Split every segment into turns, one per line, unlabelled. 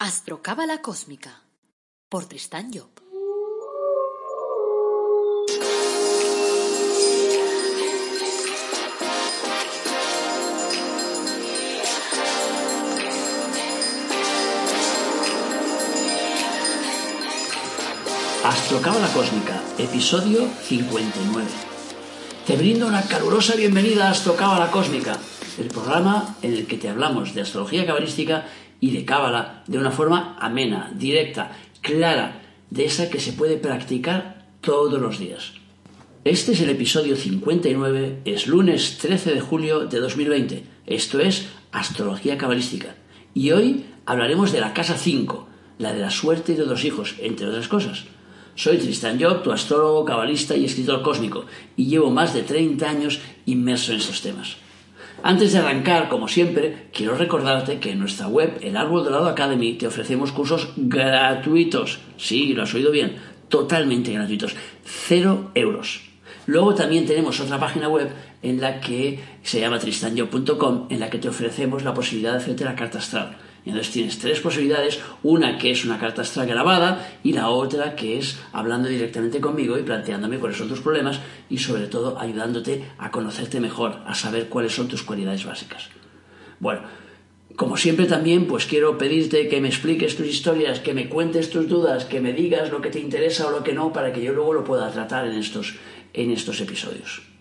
Astrocábala Cósmica por Tristán Job.
Astrocábala Cósmica, episodio 59. Te brindo una calurosa bienvenida a Astrocábala Cósmica, el programa en el que te hablamos de astrología cabalística y de cábala de una forma amena, directa, clara, de esa que se puede practicar todos los días. Este es el episodio 59, es lunes 13 de julio de 2020. Esto es Astrología Cabalística. Y hoy hablaremos de la casa 5, la de la suerte de los hijos, entre otras cosas. Soy Tristan Job, tu astrólogo, cabalista y escritor cósmico, y llevo más de 30 años inmerso en estos temas. Antes de arrancar, como siempre, quiero recordarte que en nuestra web, el Árbol Dorado Academy, te ofrecemos cursos gratuitos. Sí, lo has oído bien, totalmente gratuitos. Cero euros. Luego también tenemos otra página web en la que se llama tristanyo.com, en la que te ofrecemos la posibilidad de hacerte la carta astral entonces tienes tres posibilidades, una que es una carta astral grabada y la otra que es hablando directamente conmigo y planteándome cuáles son tus problemas y sobre todo ayudándote a conocerte mejor, a saber cuáles son tus cualidades básicas. Bueno, como siempre también pues quiero pedirte que me expliques tus historias, que me cuentes tus dudas, que me digas lo que te interesa o lo que no para que yo luego lo pueda tratar en estos, en estos episodios.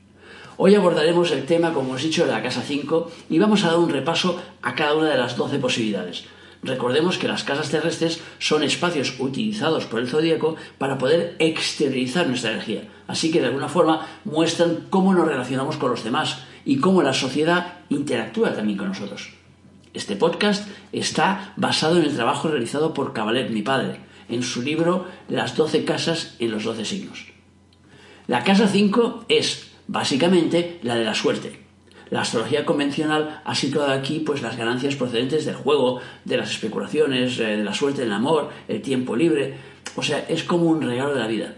Hoy abordaremos el tema, como os he dicho, de la casa 5 y vamos a dar un repaso a cada una de las 12 posibilidades. Recordemos que las casas terrestres son espacios utilizados por el zodíaco para poder exteriorizar nuestra energía. Así que de alguna forma muestran cómo nos relacionamos con los demás y cómo la sociedad interactúa también con nosotros. Este podcast está basado en el trabajo realizado por Cabalet, mi padre, en su libro Las 12 casas en los 12 signos. La casa 5 es básicamente la de la suerte. La astrología convencional ha situado aquí pues las ganancias procedentes del juego, de las especulaciones, eh, de la suerte del amor, el tiempo libre, o sea, es como un regalo de la vida.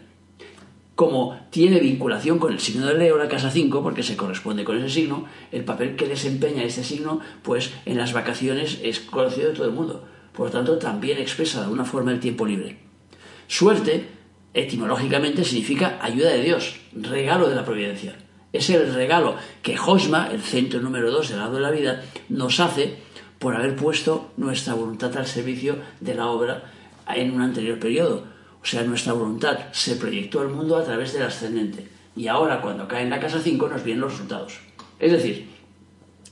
Como tiene vinculación con el signo de Leo, la casa 5, porque se corresponde con ese signo, el papel que desempeña este signo, pues en las vacaciones es conocido de todo el mundo. Por lo tanto, también expresa de alguna forma el tiempo libre. Suerte etimológicamente significa ayuda de Dios, regalo de la providencia. Es el regalo que Josma, el centro número dos del lado de la vida, nos hace por haber puesto nuestra voluntad al servicio de la obra en un anterior periodo. O sea, nuestra voluntad se proyectó al mundo a través del ascendente. Y ahora, cuando cae en la casa 5, nos vienen los resultados. Es decir,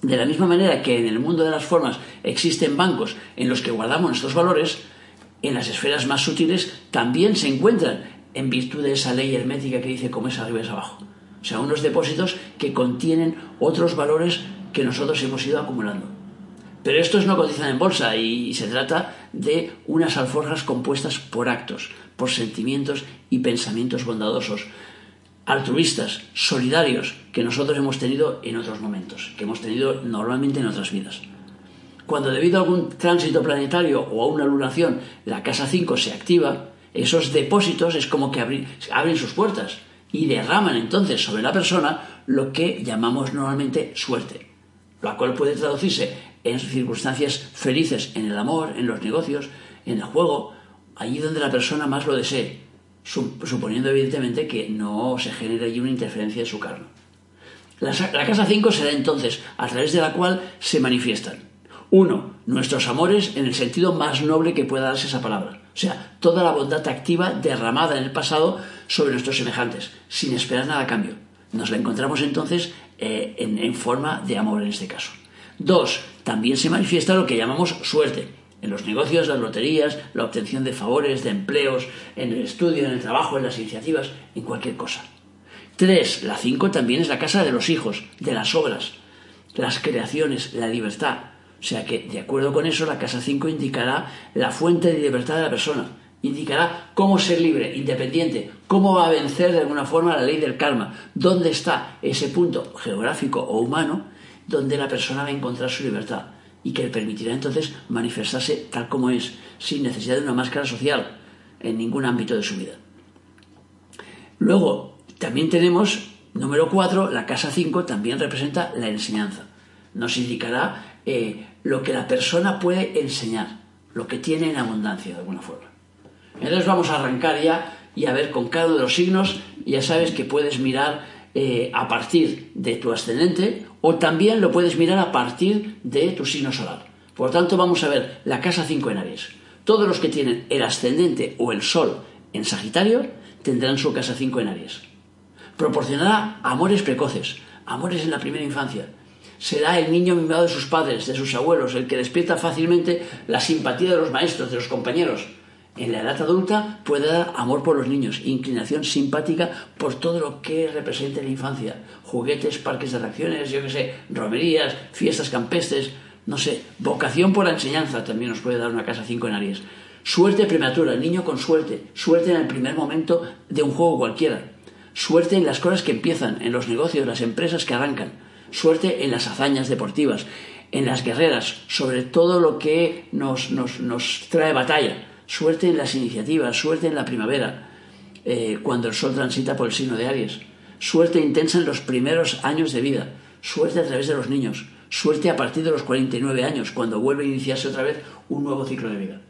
de la misma manera que en el mundo de las formas existen bancos en los que guardamos nuestros valores, en las esferas más sutiles también se encuentran en virtud de esa ley hermética que dice cómo es arriba es abajo. O sea, unos depósitos que contienen otros valores que nosotros hemos ido acumulando. Pero estos no cotizan en bolsa y se trata de unas alforjas compuestas por actos, por sentimientos y pensamientos bondadosos, altruistas, solidarios, que nosotros hemos tenido en otros momentos, que hemos tenido normalmente en otras vidas. Cuando debido a algún tránsito planetario o a una lunación la casa 5 se activa, esos depósitos es como que abren, sus puertas y derraman entonces sobre la persona lo que llamamos normalmente suerte, la cual puede traducirse en circunstancias felices en el amor, en los negocios, en el juego, allí donde la persona más lo desee, suponiendo evidentemente que no se genere allí una interferencia de su karma. La, la casa 5 será entonces a través de la cual se manifiestan uno, nuestros amores en el sentido más noble que pueda darse esa palabra. O sea, toda la bondad activa derramada en el pasado sobre nuestros semejantes, sin esperar nada a cambio. Nos la encontramos entonces eh, en, en forma de amor en este caso. Dos, también se manifiesta lo que llamamos suerte. En los negocios, las loterías, la obtención de favores, de empleos, en el estudio, en el trabajo, en las iniciativas, en cualquier cosa. Tres, la cinco también es la casa de los hijos, de las obras, las creaciones, la libertad, o sea que, de acuerdo con eso, la casa 5 indicará la fuente de libertad de la persona, indicará cómo ser libre, independiente, cómo va a vencer de alguna forma la ley del karma, dónde está ese punto geográfico o humano donde la persona va a encontrar su libertad y que le permitirá entonces manifestarse tal como es, sin necesidad de una máscara social en ningún ámbito de su vida. Luego, también tenemos, número 4, la casa 5 también representa la enseñanza. Nos indicará eh, lo que la persona puede enseñar. lo que tiene en abundancia de alguna forma. Entonces vamos a arrancar ya y a ver con cada uno de los signos, ya sabes que puedes mirar eh, a partir de tu ascendente o también lo puedes mirar a partir de tu signo solar. Por tanto, vamos a ver la casa 5 en Aries. Todos los que tienen el ascendente o el sol en Sagitario tendrán su casa 5 en Aries. Proporcionará amores precoces, amores en la primera infancia. Será el niño mimado de sus padres, de sus abuelos, el que despierta fácilmente la simpatía de los maestros, de los compañeros. En la edad adulta puede dar amor por los niños, inclinación simpática por todo lo que represente la infancia. Juguetes, parques de atracciones, yo qué sé, romerías, fiestas campestres, no sé, vocación por la enseñanza también nos puede dar una casa 5 en Aries. Suerte prematura, el niño con suerte, suerte en el primer momento de un juego cualquiera. Suerte en las cosas que empiezan, en los negocios, las empresas que arrancan. Suerte en las hazañas deportivas, en las guerreras, sobre todo lo que nos, nos, trae batalla. Suerte en las iniciativas, suerte en la primavera, eh, cuando el sol transita por el signo de Aries. Suerte intensa en los primeros años de vida. Suerte a través de los niños. Suerte a partir de los 49 años, cuando vuelve a iniciarse otra vez un nuevo ciclo de vida.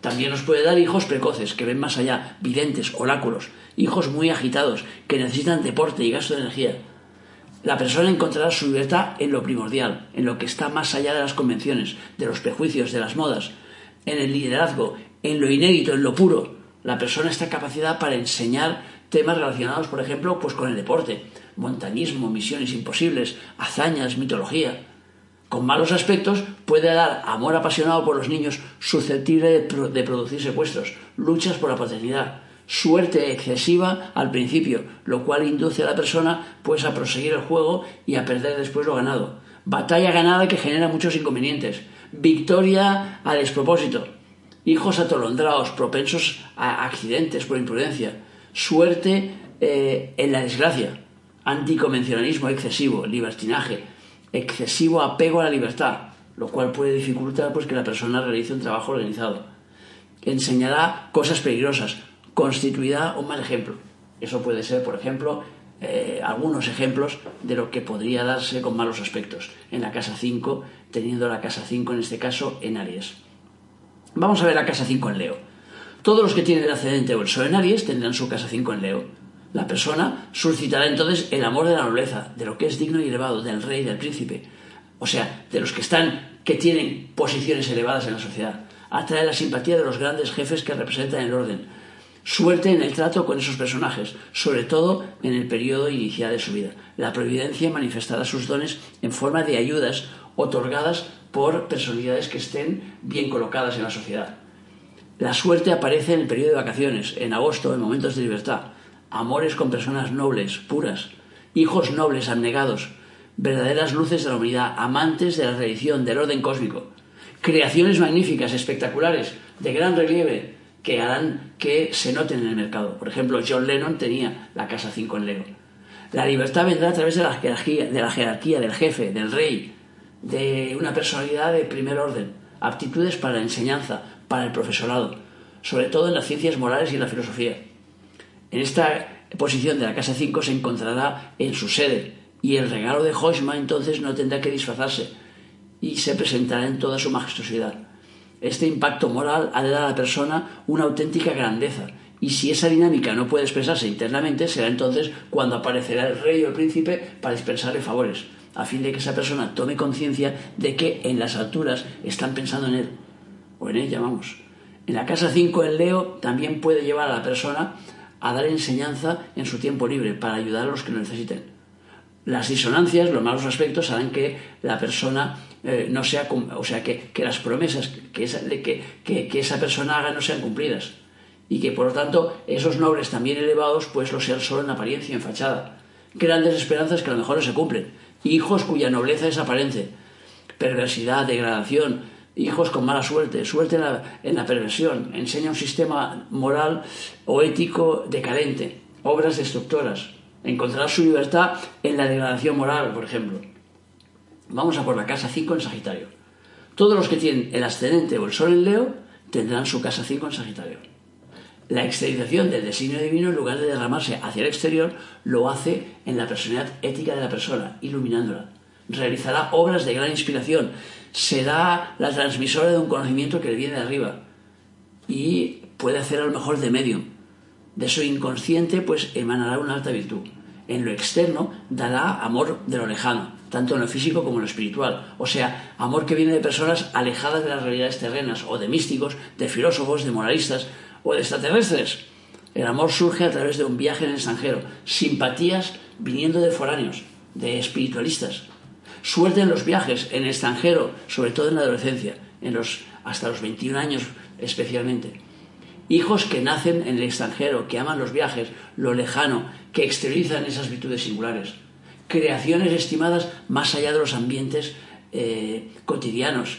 También nos puede dar hijos precoces, que ven más allá, videntes, oráculos, hijos muy agitados, que necesitan deporte y gasto de energía. La persona encontrará su libertad en lo primordial, en lo que está más allá de las convenciones, de los prejuicios, de las modas, en el liderazgo, en lo inédito, en lo puro. La persona está capacidad para enseñar temas relacionados, por ejemplo, pues con el deporte, montañismo, misiones imposibles, hazañas, mitología. Con malos aspectos puede dar amor apasionado por los niños susceptible de, producir secuestros, luchas por la paternidad, suerte excesiva al principio, lo cual induce a la persona pues a proseguir el juego y a perder después lo ganado. Batalla ganada que genera muchos inconvenientes. Victoria a despropósito. Hijos atolondrados, propensos a accidentes por imprudencia. Suerte eh, en la desgracia. Anticonvencionalismo excesivo, libertinaje, excesivo apego a la libertad, lo cual puede dificultar pues, que la persona realice un trabajo organizado. Enseñará cosas peligrosas, constituirá un mal ejemplo. Eso puede ser, por ejemplo, eh, algunos ejemplos de lo que podría darse con malos aspectos en la casa 5, teniendo la casa 5 en este caso en Aries. Vamos a ver la casa 5 en Leo. Todos los que tienen el ascendente o el sol en Aries tendrán su casa 5 en Leo. La persona suscitará entonces el amor de la nobleza, de lo que es digno y elevado, del rey, del príncipe, o sea, de los que están, que tienen posiciones elevadas en la sociedad. Atrae la simpatía de los grandes jefes que representan el orden. Suerte en el trato con esos personajes, sobre todo en el periodo inicial de su vida. La providencia manifestará sus dones en forma de ayudas otorgadas por personalidades que estén bien colocadas en la sociedad. La suerte aparece en el periodo de vacaciones, en agosto, en momentos de libertad amores con personas nobles, puras, hijos nobles, abnegados, verdaderas luces de la humanidad, amantes de la religión, del orden cósmico, creaciones magníficas, espectaculares, de gran relieve, que harán que se noten en el mercado. Por ejemplo, John Lennon tenía la Casa 5 en Lego. La libertad vendrá a través de la, jerarquía, de la jerarquía, del jefe, del rey, de una personalidad de primer orden, aptitudes para la enseñanza, para el profesorado, sobre todo en las ciencias morales y en la filosofía. En esta posición de la casa 5 se encontrará en su sede y el regalo de Hoshma entonces no tendrá que disfrazarse y se presentará en toda su majestuosidad. Este impacto moral ha de dar a la persona una auténtica grandeza y si esa dinámica no puede expresarse internamente será entonces cuando aparecerá el rey o el príncipe para dispensarle favores, a fin de que esa persona tome conciencia de que en las alturas están pensando en él o en ella, vamos. En la casa 5 el Leo también puede llevar a la persona a dar enseñanza en su tiempo libre para ayudar a los que lo necesiten. Las disonancias, los malos aspectos, harán que la persona eh, no sea, o sea, que, las promesas que esa, que, que, esa persona haga no sean cumplidas y que por lo tanto esos nobles también elevados pues lo sean solo en apariencia, en fachada. Grandes esperanzas que a lo mejor no se cumplen. Hijos cuya nobleza es aparente. Perversidad, degradación, hijos con mala suerte, suerte en la, perversión, enseña un sistema moral o ético decadente, obras destructoras, encontrar su libertad en la degradación moral, por ejemplo. Vamos a por la casa 5 en Sagitario. Todos los que tienen el ascendente o el sol en Leo tendrán su casa 5 en Sagitario. La exteriorización del designio divino, en lugar de derramarse hacia el exterior, lo hace en la personalidad ética de la persona, iluminándola. realizará obras de gran inspiración, será la transmisora de un conocimiento que le viene de arriba y puede hacer a lo mejor de medium. De su inconsciente pues emanará una alta virtud. En lo externo dará amor de lo lejano, tanto en lo físico como en lo espiritual. O sea, amor que viene de personas alejadas de las realidades terrenas, o de místicos, de filósofos, de moralistas o de extraterrestres. El amor surge a través de un viaje en el extranjero, simpatías viniendo de foráneos, de espiritualistas. Suerte en los viajes en el extranjero, sobre todo en la adolescencia, en los, hasta los 21 años especialmente. Hijos que nacen en el extranjero, que aman los viajes, lo lejano, que exteriorizan esas virtudes singulares. Creaciones estimadas más allá de los ambientes eh, cotidianos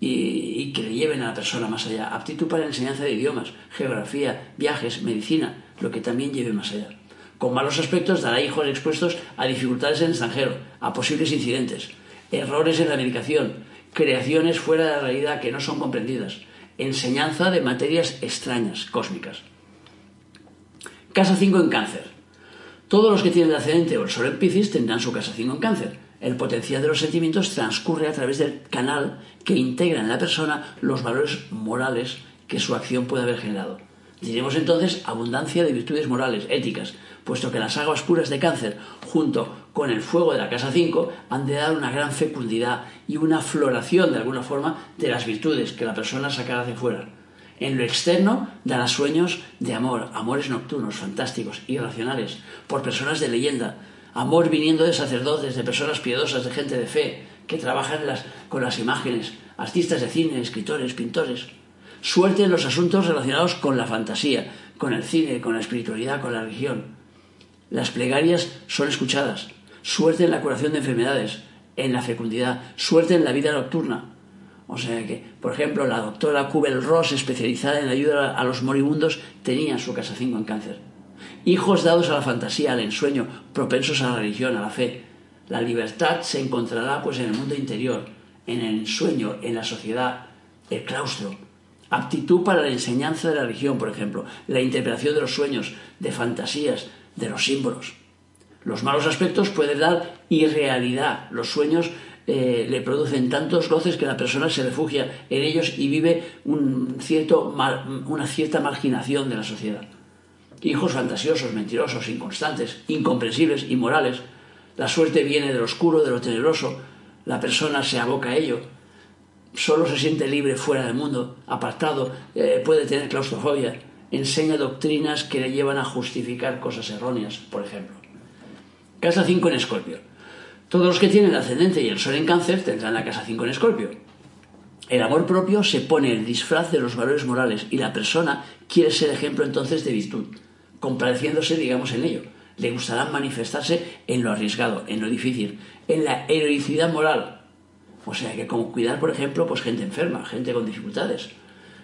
y, que le lleven a la persona más allá. Aptitud para la enseñanza de idiomas, geografía, viajes, medicina, lo que también lleve más allá. Con malos aspectos dará hijos expuestos a dificultades en el extranjero, a posibles incidentes, errores en la medicación, creaciones fuera de la realidad que no son comprendidas, enseñanza de materias extrañas, cósmicas. Casa 5 en cáncer. Todos los que tienen el ascendente o el sol en Piscis tendrán su casa 5 en cáncer. El potencial de los sentimientos transcurre a través del canal que integra en la persona los valores morales que su acción puede haber generado. Diremos entonces abundancia de virtudes morales, éticas, puesto que las aguas puras de cáncer, junto con el fuego de la casa 5, han de dar una gran fecundidad y una floración, de alguna forma, de las virtudes que la persona sacará de fuera. En lo externo dará sueños de amor, amores nocturnos, fantásticos, irracionales, por personas de leyenda, amor viniendo de sacerdotes, de personas piadosas, de gente de fe, que trabajan con las imágenes, artistas de cine, escritores, pintores. Suerte en los asuntos relacionados con la fantasía, con el cine, con la espiritualidad, con la religión. Las plegarias son escuchadas. Suerte en la curación de enfermedades, en la fecundidad, suerte en la vida nocturna. O sea que, por ejemplo, la doctora Kubel Ross, especializada en ayuda a los moribundos, tenía su casa 5 en cáncer. Hijos dados a la fantasía, al ensueño, propensos a la religión, a la fe. La libertad se encontrará pues en el mundo interior, en el ensueño, en la sociedad, el claustro, aptitud para la enseñanza de la religión, por ejemplo, la interpretación de los sueños, de fantasías, de los símbolos. Los malos aspectos pueden dar irrealidad. Los sueños eh, le producen tantos goces que la persona se refugia en ellos y vive una cierta marginación de la sociedad. Hijos fantasiosos, mentirosos, inconstantes, incomprensibles, inmorales. La suerte viene de lo oscuro, de lo tenebroso. La persona se aboca a ello. Solo se siente libre fuera del mundo, apartado, eh, puede tener claustrofobia. Enseña doctrinas que le llevan a justificar cosas erróneas, por ejemplo. Casa 5 en Escorpio. Todos los que tienen el ascendente y el sol en cáncer tendrán la casa 5 en Escorpio. El amor propio se pone el disfraz de los valores morales y la persona quiere ser ejemplo entonces de virtud, compadeciéndose, digamos, en ello. Le gustará manifestarse en lo arriesgado, en lo difícil, en la heroicidad moral. O sea que como cuidar, por ejemplo, pues gente enferma, gente con dificultades.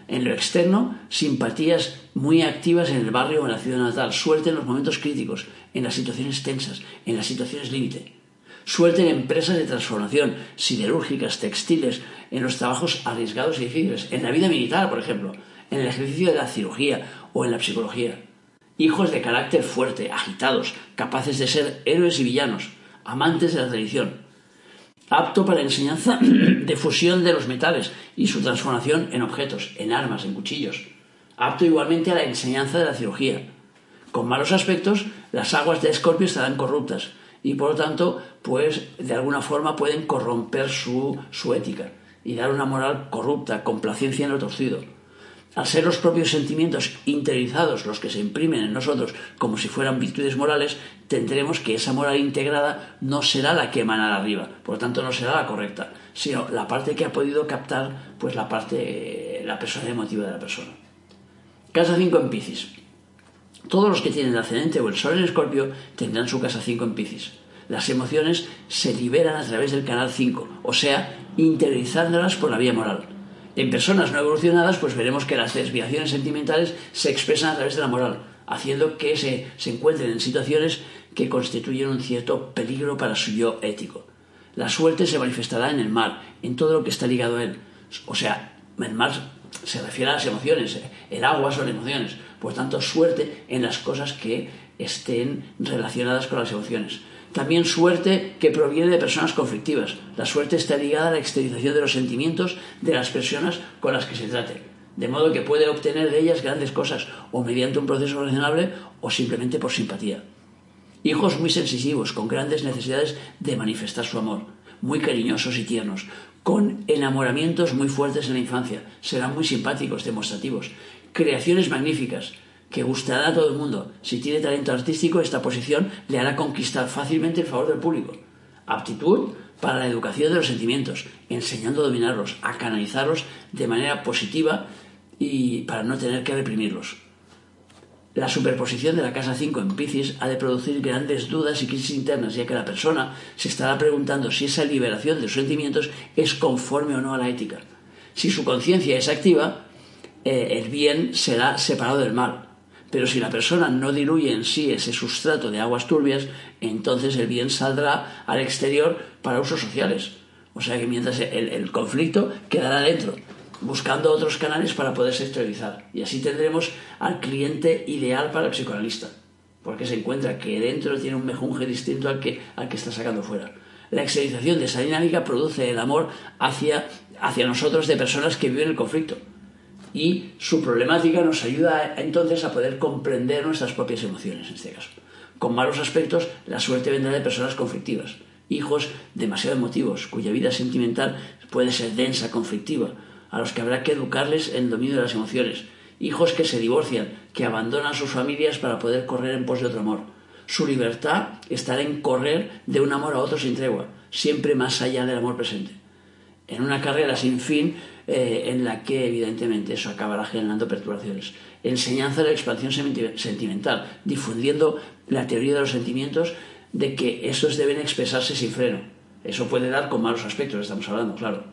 En lo externo, simpatías muy activas en el barrio o en la ciudad natal, suerte en los momentos críticos, en las situaciones tensas, en las situaciones límite. Suerte empresas de transformación, siderúrgicas, textiles, en los trabajos arriesgados y difíciles, en la vida militar, por ejemplo, en el ejercicio de la cirugía o en la psicología. Hijos de carácter fuerte, agitados, capaces de ser héroes y villanos, amantes de la tradición. Apto para la enseñanza de fusión de los metales y su transformación en objetos, en armas, en cuchillos. Apto igualmente a la enseñanza de la cirugía. Con malos aspectos, las aguas de Escorpio estarán corruptas y por lo tanto, pues de alguna forma pueden corromper su, su ética y dar una moral corrupta, complacencia en lo torcido. Al ser los propios sentimientos interiorizados los que se imprimen en nosotros como si fueran virtudes morales, tendremos que esa moral integrada no será la que emanará arriba, por lo tanto no será la correcta, sino la parte que ha podido captar pues la parte, la persona emotiva de la persona. Casa 5 en Piscis. Todos los que tienen el ascendente o el sol en Escorpio tendrán su casa 5 en Piscis. Las emociones se liberan a través del canal 5, o sea, interiorizándolas por la vía moral. En personas no evolucionadas, pues veremos que las desviaciones sentimentales se expresan a través de la moral, haciendo que se, se encuentren en situaciones que constituyen un cierto peligro para su yo ético. La suerte se manifestará en el mar, en todo lo que está ligado a él. O sea, el mar se refiere a las emociones, el agua son emociones. Por tanto, suerte en las cosas que estén relacionadas con las emociones. También suerte que proviene de personas conflictivas. La suerte está ligada a la exteriorización de los sentimientos de las personas con las que se trate. De modo que puede obtener de ellas grandes cosas, o mediante un proceso razonable, o simplemente por simpatía. Hijos muy sensitivos, con grandes necesidades de manifestar su amor, muy cariñosos y tiernos, con enamoramientos muy fuertes en la infancia, serán muy simpáticos, demostrativos, creaciones magníficas, que gustará a todo el mundo. Si tiene talento artístico, esta posición le hará conquistar fácilmente el favor del público. Aptitud para la educación de los sentimientos, enseñando a dominarlos, a canalizarlos de manera positiva y para no tener que reprimirlos. La superposición de la casa 5 en Piscis ha de producir grandes dudas y crisis internas, ya que la persona se estará preguntando si esa liberación de sus sentimientos es conforme o no a la ética. Si su conciencia es activa, eh, el bien será separado del mal, pero si la persona no diluye en sí ese sustrato de aguas turbias, entonces el bien saldrá al exterior para usos sociales. O sea que mientras el, conflicto quedará dentro, buscando otros canales para poderse exteriorizar. Y así tendremos al cliente ideal para el psicoanalista, porque se encuentra que dentro tiene un mejunje distinto al que, al que está sacando fuera. La exteriorización de esa dinámica produce el amor hacia, hacia nosotros de personas que viven el conflicto y su problemática nos ayuda entonces a poder comprender nuestras propias emociones en este caso. Con malos aspectos, la suerte vendrá de personas conflictivas, hijos demasiado emotivos, cuya vida sentimental puede ser densa, conflictiva, a los que habrá que educarles en el dominio de las emociones, hijos que se divorcian, que abandonan sus familias para poder correr en pos de otro amor. Su libertad estará en correr de un amor a otro sin tregua, siempre más allá del amor presente. En una carrera sin fin, eh, en la que evidentemente eso acabará generando perturbaciones. Enseñanza de la expansión sentimental, difundiendo la teoría de los sentimientos de que esos deben expresarse sin freno. Eso puede dar con malos aspectos, estamos hablando, claro.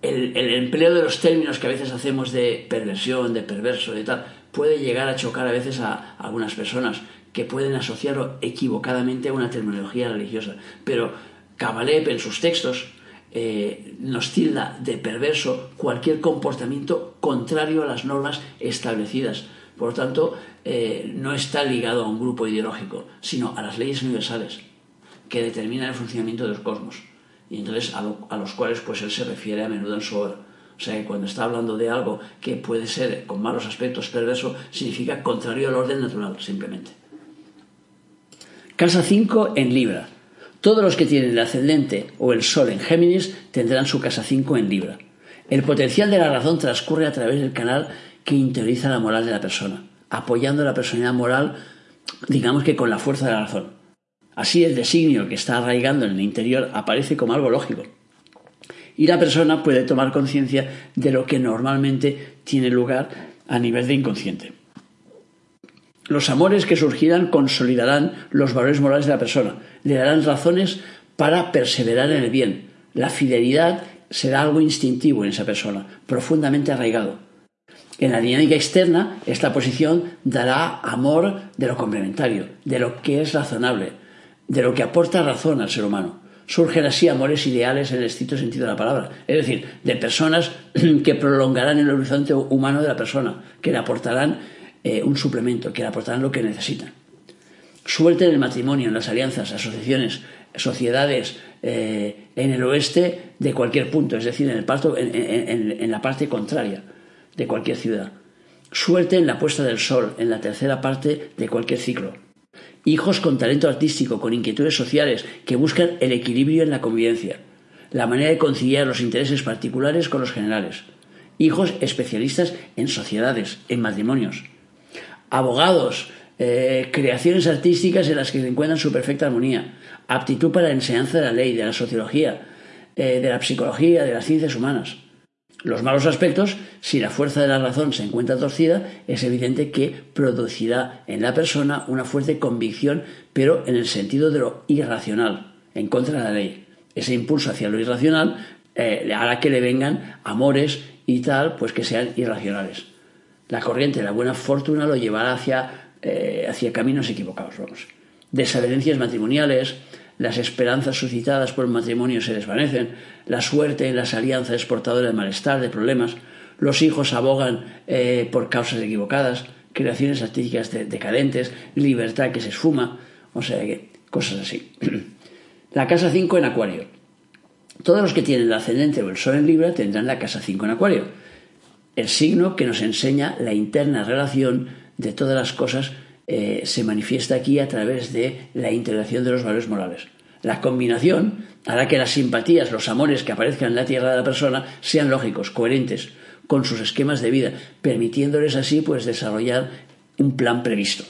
El, empleo de los términos que a veces hacemos de perversión, de perverso, de tal, puede llegar a chocar a veces a algunas personas que pueden asociarlo equivocadamente a una terminología religiosa. Pero Cabalep en sus textos eh, nos tilda de perverso cualquier comportamiento contrario a las normas establecidas. Por lo tanto, eh, no está ligado a un grupo ideológico, sino a las leyes universales que determinan el funcionamiento de los cosmos y entonces a, los cuales pues él se refiere a menudo en su obra. O sea que cuando está hablando de algo que puede ser con malos aspectos perverso, significa contrario al orden natural, simplemente. Casa 5 en Libra. Todos los que tienen el ascendente o el sol en Géminis tendrán su casa 5 en Libra. El potencial de la razón transcurre a través del canal que interioriza la moral de la persona, apoyando la personalidad moral, digamos que con la fuerza de la razón. Así el designio que está arraigando en el interior aparece como algo lógico. Y la persona puede tomar conciencia de lo que normalmente tiene lugar a nivel de inconsciente. Los amores que surgirán consolidarán los valores morales de la persona, le darán razones para perseverar en el bien. La fidelidad será algo instintivo en esa persona, profundamente arraigado. En la dinámica externa, esta posición dará amor de lo complementario, de lo que es razonable, de lo que aporta razón al ser humano. Surgen así amores ideales en el estricto sentido de la palabra, es decir, de personas que prolongarán el horizonte humano de la persona, que le aportarán eh, un suplemento, que le aportarán lo que necesitan. Suerte en el matrimonio, en las alianzas, asociaciones, sociedades eh, en el oeste de cualquier punto, es decir, en, el parto, en, la parte contraria de cualquier ciudad. Suerte en la puesta del sol, en la tercera parte de cualquier ciclo. Hijos con talento artístico, con inquietudes sociales, que buscan el equilibrio en la convivencia, la manera de conciliar los intereses particulares con los generales. Hijos especialistas en sociedades, en matrimonios abogados, eh, creaciones artísticas en las que se encuentran su perfecta armonía, aptitud para la enseñanza de la ley, de la sociología, eh, de la psicología, de las ciencias humanas. Los malos aspectos, si la fuerza de la razón se encuentra torcida, es evidente que producirá en la persona una fuerte convicción, pero en el sentido de lo irracional, en contra de la ley. Ese impulso hacia lo irracional eh, hará que le vengan amores y tal, pues que sean irracionales la corriente de la buena fortuna lo llevará hacia, eh, hacia caminos equivocados. Vamos. Desavenencias matrimoniales, las esperanzas suscitadas por el matrimonio se desvanecen, la suerte en las alianzas es portadora de malestar, de problemas, los hijos abogan eh, por causas equivocadas, creaciones artísticas decadentes, libertad que se esfuma. O sea que, cosas así. La casa 5 en Acuario. Todos los que tienen el ascendente o el sol en Libra tendrán la casa 5 en Acuario. El signo que nos enseña la interna relación de todas las cosas eh, se manifiesta aquí a través de la integración de los valores morales. La combinación hará que las simpatías, los amores que aparezcan en la tierra de la persona sean lógicos, coherentes con sus esquemas de vida, permitiéndoles así pues desarrollar un plan previsto.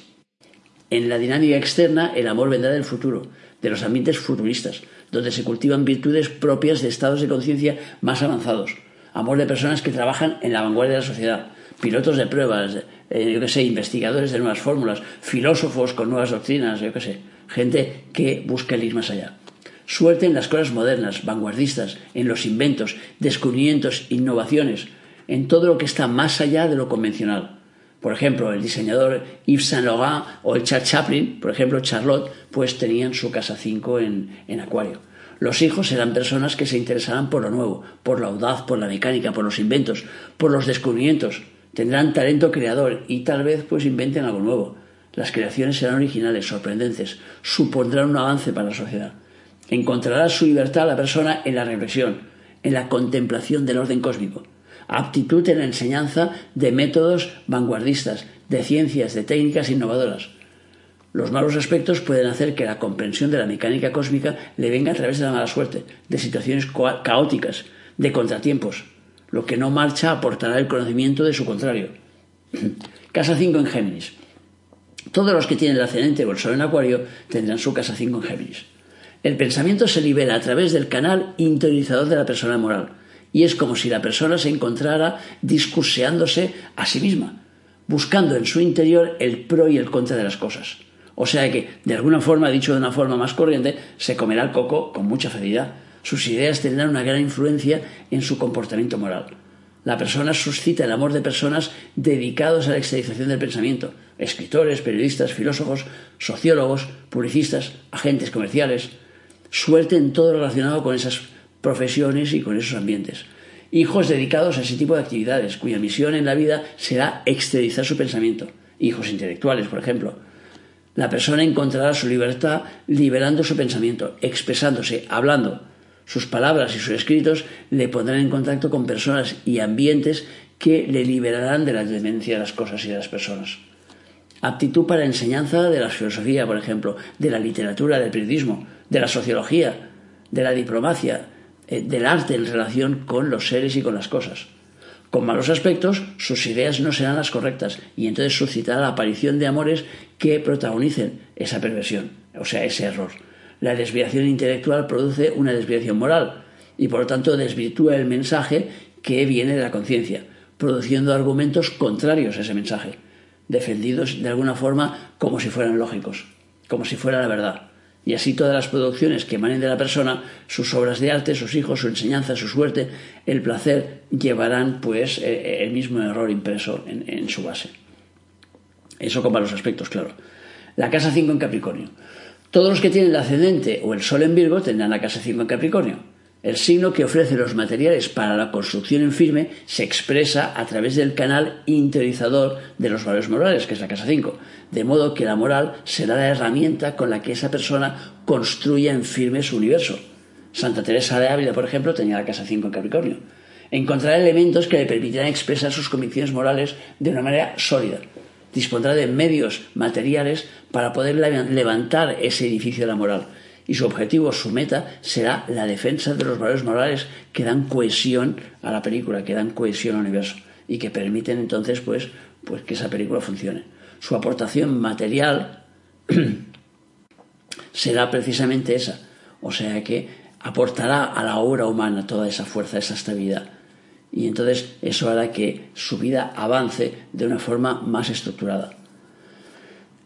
En la dinámica externa, el amor vendrá del futuro, de los ambientes futuristas, donde se cultivan virtudes propias de estados de conciencia más avanzados. Amor de personas que trabajan en la vanguardia de la sociedad, pilotos de pruebas, eh, yo qué sé, investigadores de nuevas fórmulas, filósofos con nuevas doctrinas, yo qué sé, gente que busca el ir más allá. Suerte en las cosas modernas, vanguardistas, en los inventos, descubrimientos, innovaciones, en todo lo que está más allá de lo convencional. Por ejemplo, el diseñador Yves Saint Laurent o el Charles Chaplin, por ejemplo, Charlotte, pues tenían su casa 5 en, en Acuario. Los hijos eran personas que se interesarán por lo nuevo, por la audaz, por la mecánica, por los inventos, por los descubrimientos. Tendrán talento creador y tal vez pues inventen algo nuevo. Las creaciones serán originales, sorprendentes, supondrán un avance para la sociedad. Encontrará su libertad la persona en la reflexión, en la contemplación del orden cósmico aptitud en la enseñanza de métodos vanguardistas, de ciencias, de técnicas innovadoras. Los malos aspectos pueden hacer que la comprensión de la mecánica cósmica le venga a través de la mala suerte, de situaciones caóticas, de contratiempos. Lo que no marcha aportará el conocimiento de su contrario. Casa 5 en Géminis. Todos los que tienen el ascendente o el sol en Acuario tendrán su casa 5 en Géminis. El pensamiento se libera a través del canal interiorizador de la persona moral y es como si la persona se encontrara discurseándose a sí misma, buscando en su interior el pro y el contra de las cosas. O sea que, de alguna forma, dicho de una forma más corriente, se comerá el coco con mucha facilidad. Sus ideas tendrán una gran influencia en su comportamiento moral. La persona suscita el amor de personas dedicados a la exteriorización del pensamiento, escritores, periodistas, filósofos, sociólogos, publicistas, agentes comerciales. Suerte en todo relacionado con esas profesiones y con esos ambientes. Hijos dedicados a ese tipo de actividades, cuya misión en la vida será exteriorizar su pensamiento. Hijos intelectuales, por ejemplo. La persona encontrará su libertad liberando su pensamiento, expresándose, hablando. Sus palabras y sus escritos le pondrán en contacto con personas y ambientes que le liberarán de la demencia de las cosas y de las personas. Aptitud para enseñanza de la filosofía, por ejemplo, de la literatura, del periodismo, de la sociología, de la diplomacia, eh, del arte en relación con los seres y con las cosas. Con malos aspectos, sus ideas no serán las correctas y entonces suscitará la aparición de amores que protagonicen esa perversión, o sea, ese error. La desviación intelectual produce una desviación moral y por lo tanto desvirtúa el mensaje que viene de la conciencia, produciendo argumentos contrarios a ese mensaje, defendidos de alguna forma como si fueran lógicos, como si fuera la verdad y así todas las producciones que emanen de la persona, sus obras de arte, sus hijos, su enseñanza, su suerte, el placer, llevarán pues eh, el mismo error impreso en, su base. Eso con los aspectos, claro. La casa 5 en Capricornio. Todos los que tienen el ascendente o el sol en Virgo tendrán la casa 5 en Capricornio. El signo que ofrece los materiales para la construcción en firme se expresa a través del canal interiorizador de los valores morales, que es la casa 5, de modo que la moral será la herramienta con la que esa persona construya en firme su universo. Santa Teresa de Ávila, por ejemplo, tenía la casa 5 en Capricornio. Encontrará elementos que le permitirán expresar sus convicciones morales de una manera sólida. Dispondrá de medios materiales para poder levantar ese edificio de la moral y su objetivo, su meta, será la defensa de los valores morales que dan cohesión a la película, que dan cohesión al universo y que permiten entonces pues, pues que esa película funcione. Su aportación material será precisamente esa, o sea que aportará a la obra humana toda esa fuerza, esa estabilidad. Y entonces eso hará que su vida avance de una forma más estructurada.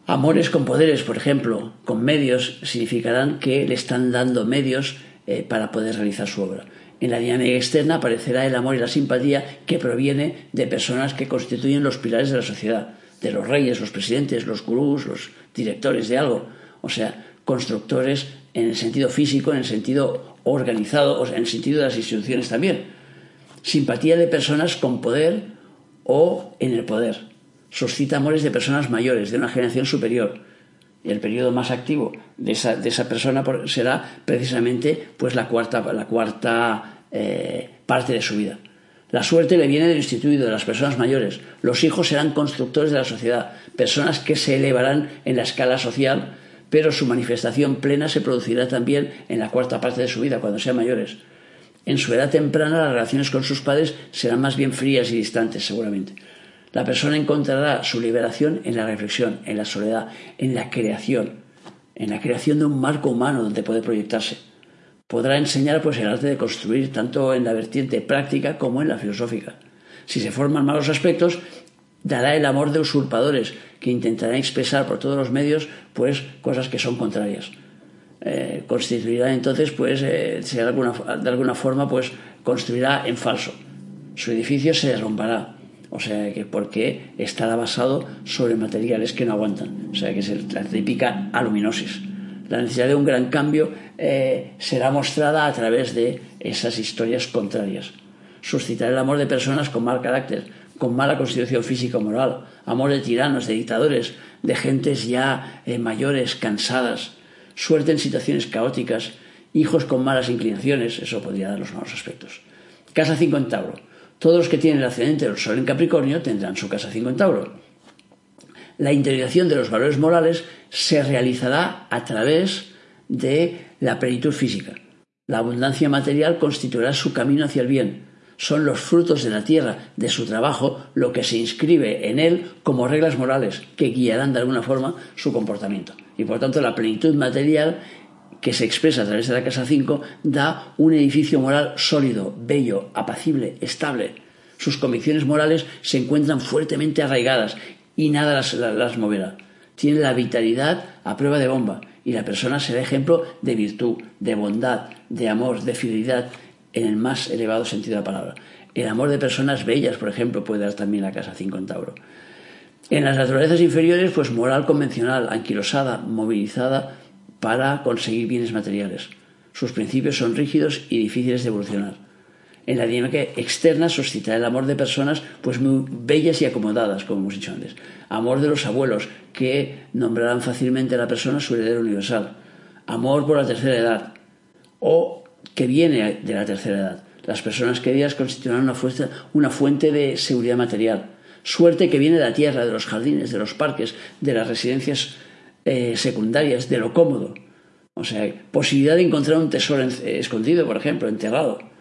Amores con poderes, por ejemplo, con medios, significarán que le están dando medios eh, para poder realizar su obra. En la dinámica externa aparecerá el amor y la simpatía que proviene de personas que constituyen los pilares de la sociedad, de los reyes, los presidentes, los gurús, los directores de algo, o sea, constructores en el sentido físico, en el sentido organizado, o sea, en el sentido de las instituciones también. Simpatía de personas con poder o en el poder suscita amores de personas mayores, de una generación superior, el periodo más activo de esa, de esa persona será precisamente pues, la cuarta, la cuarta eh, parte de su vida. La suerte le viene del instituido, de las personas mayores. Los hijos serán constructores de la sociedad, personas que se elevarán en la escala social, pero su manifestación plena se producirá también en la cuarta parte de su vida, cuando sean mayores. En su edad temprana las relaciones con sus padres serán más bien frías y distantes, seguramente. La persona encontrará su liberación en la reflexión, en la soledad, en la creación, en la creación de un marco humano donde puede proyectarse podrá enseñar pues el arte de construir tanto en la vertiente práctica como en la filosófica. Si se forman malos aspectos, dará el amor de usurpadores que intentarán expresar por todos los medios pues cosas que son contrarias. Eh, constituirá entonces pues eh, de, alguna, forma pues construirá en falso. Su edificio se derrumbará. O sea que porque estará basado sobre materiales que no aguantan. O sea que es la típica aluminosis la necesidad de un gran cambio eh, será mostrada a través de esas historias contrarias. Suscitará el amor de personas con mal carácter, con mala constitución física o moral, amor de tiranos, de dictadores, de gentes ya mayores, cansadas, suerte en situaciones caóticas, hijos con malas inclinaciones, eso podría dar los malos aspectos. Casa 5 en Tauro. Todos los que tienen el ascendente del Sol en Capricornio tendrán su casa 5 en Tauro la interiorización de los valores morales se realizará a través de la plenitud física. La abundancia material constituirá su camino hacia el bien. Son los frutos de la tierra, de su trabajo, lo que se inscribe en él como reglas morales que guiarán de alguna forma su comportamiento. Y por tanto la plenitud material que se expresa a través de la casa 5 da un edificio moral sólido, bello, apacible, estable. Sus convicciones morales se encuentran fuertemente arraigadas y nada las, moverá. Tiene la vitalidad a prueba de bomba y la persona será ejemplo de virtud, de bondad, de amor, de fidelidad en el más elevado sentido de la palabra. El amor de personas bellas, por ejemplo, puede dar también la casa 5 en Tauro. En las naturalezas inferiores, pues moral convencional, anquilosada, movilizada para conseguir bienes materiales. Sus principios son rígidos y difíciles de evolucionar en la dinámica externa suscitará el amor de personas pues muy bellas y acomodadas, como hemos dicho antes. Amor de los abuelos, que nombrarán fácilmente a la persona su heredero universal. Amor por la tercera edad, o que viene de la tercera edad. Las personas queridas constituirán una fuente, una fuente de seguridad material. Suerte que viene de la tierra, de los jardines, de los parques, de las residencias eh, secundarias, de lo cómodo. O sea, posibilidad de encontrar un tesoro escondido, por ejemplo, enterrado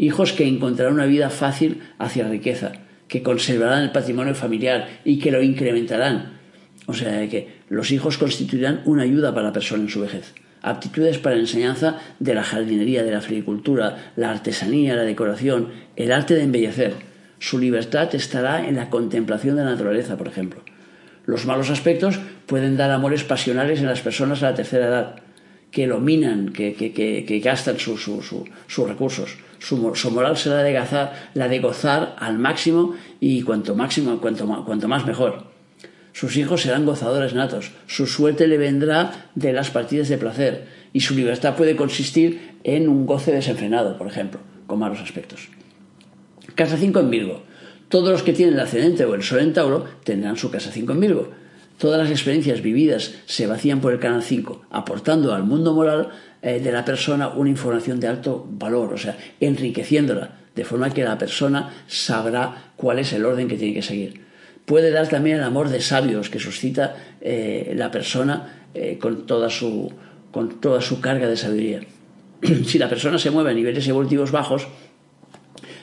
hijos que encontrarán una vida fácil hacia riqueza, que conservarán el patrimonio familiar y que lo incrementarán. O sea que los hijos constituirán una ayuda para la persona en su vejez. Aptitudes para la enseñanza de la jardinería, de la agricultura, la artesanía, la decoración, el arte de embellecer. Su libertad estará en la contemplación de la naturaleza, por ejemplo. Los malos aspectos pueden dar amores pasionales en las personas a la tercera edad, que dominan, que, gastan sus recursos su, moral será de gozar, la de gozar al máximo y cuanto máximo, cuanto, cuanto más mejor. Sus hijos serán gozadores natos, su suerte le vendrá de las partidas de placer y su libertad puede consistir en un goce desenfrenado, por ejemplo, con malos aspectos. Casa 5 en Virgo. Todos los que tienen el ascendente o el sol en Tauro tendrán su casa 5 en Virgo. Todas las experiencias vividas se vacían por el canal 5, aportando al mundo moral eh, de la persona una información de alto valor, o sea, enriqueciéndola, de forma que la persona sabrá cuál es el orden que tiene que seguir. Puede dar también el amor de sabios que suscita eh, la persona eh, con, toda su, con toda su carga de sabiduría. si la persona se mueve a niveles evolutivos bajos,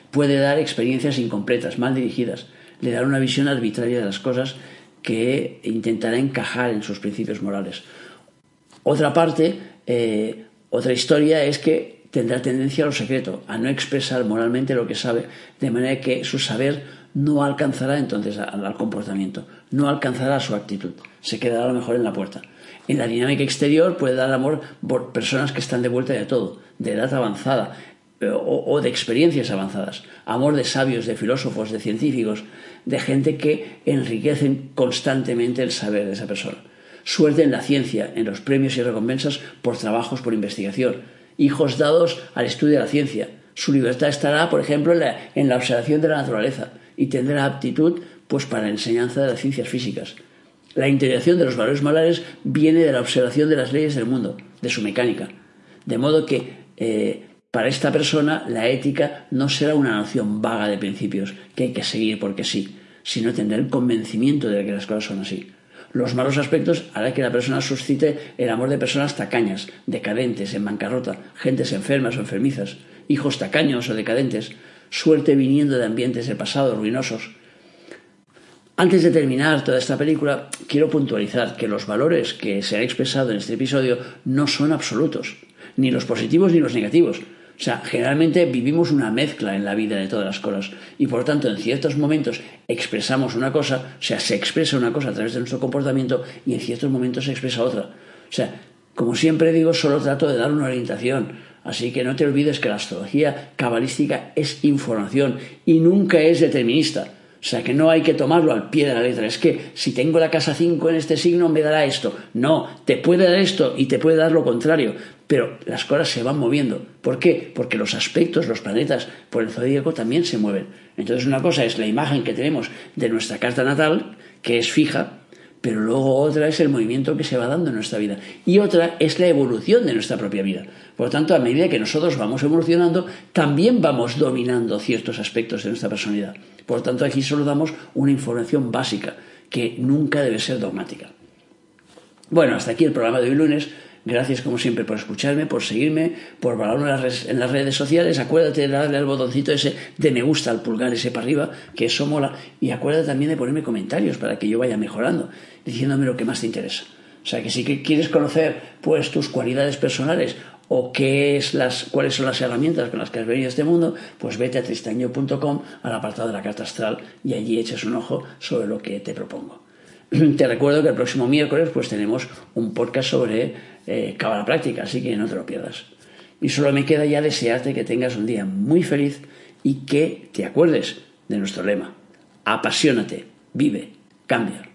puede dar experiencias incompletas, mal dirigidas, le dará una visión arbitraria de las cosas que intentará encajar en sus principios morales. Otra parte otra historia es que tendrá tendencia a lo secreto, a no expresar moralmente lo que sabe, de manera que su saber no alcanzará entonces al comportamiento, no alcanzará su actitud, se quedará a lo mejor en la puerta. En la dinámica exterior puede dar amor por personas que están de vuelta de todo, de edad avanzada eh, o, o de experiencias avanzadas, amor de sabios, de filósofos, de científicos, de gente que enriquecen constantemente el saber de esa persona suerte en la ciencia, en los premios y recompensas por trabajos por investigación, hijos dados al estudio de la ciencia. Su libertad estará, por ejemplo, en la, observación de la naturaleza y tendrá aptitud pues, para la enseñanza de las ciencias físicas. La integración de los valores morales viene de la observación de las leyes del mundo, de su mecánica. De modo que eh, para esta persona la ética no será una noción vaga de principios que hay que seguir porque sí, sino tener el convencimiento de que las cosas son así. Los malos aspectos harán que la persona suscite el amor de personas tacañas, decadentes, en bancarrota, gentes enfermas o enfermizas, hijos tacaños o decadentes, suerte viniendo de ambientes del pasado ruinosos. Antes de terminar toda esta película, quiero puntualizar que los valores que se han expresado en este episodio no son absolutos, ni los positivos ni los negativos, o sea, generalmente vivimos una mezcla en la vida de todas las cosas y por tanto en ciertos momentos expresamos una cosa, o sea, se expresa una cosa a través de nuestro comportamiento y en ciertos momentos se expresa otra. O sea, como siempre digo, solo trato de dar una orientación. Así que no te olvides que la astrología cabalística es información y nunca es determinista. O sea que no hay que tomarlo al pie de la letra. Es que si tengo la casa 5 en este signo me dará esto. No, te puede dar esto y te puede dar lo contrario. Pero las cosas se van moviendo. ¿Por qué? Porque los aspectos, los planetas por el zodíaco también se mueven. Entonces una cosa es la imagen que tenemos de nuestra carta natal, que es fija, pero luego otra es el movimiento que se va dando en nuestra vida. Y otra es la evolución de nuestra propia vida. Por tanto, a medida que nosotros vamos evolucionando, también vamos dominando ciertos aspectos de nuestra personalidad. Por tanto, aquí solo damos una información básica, que nunca debe ser dogmática. Bueno, hasta aquí el programa de hoy lunes. Gracias como siempre por escucharme, por seguirme, por valorarme en las redes sociales. Acuérdate de darle al botoncito ese de me gusta, al pulgar ese para arriba, que eso mola. Y acuérdate también de ponerme comentarios para que yo vaya mejorando, diciéndome lo que más te interesa. O sea que si quieres conocer pues tus cualidades personales o qué es las, cuáles son las herramientas con las que has venido a este mundo, pues vete a tristaño.com al apartado de la carta astral y allí eches un ojo sobre lo que te propongo. Te recuerdo que el próximo miércoles pues tenemos un podcast sobre eh, cábala práctica, así que no te lo pierdas. Y solo me queda ya desearte que tengas un día muy feliz y que te acuerdes de nuestro lema. Apasionate, vive, cambia.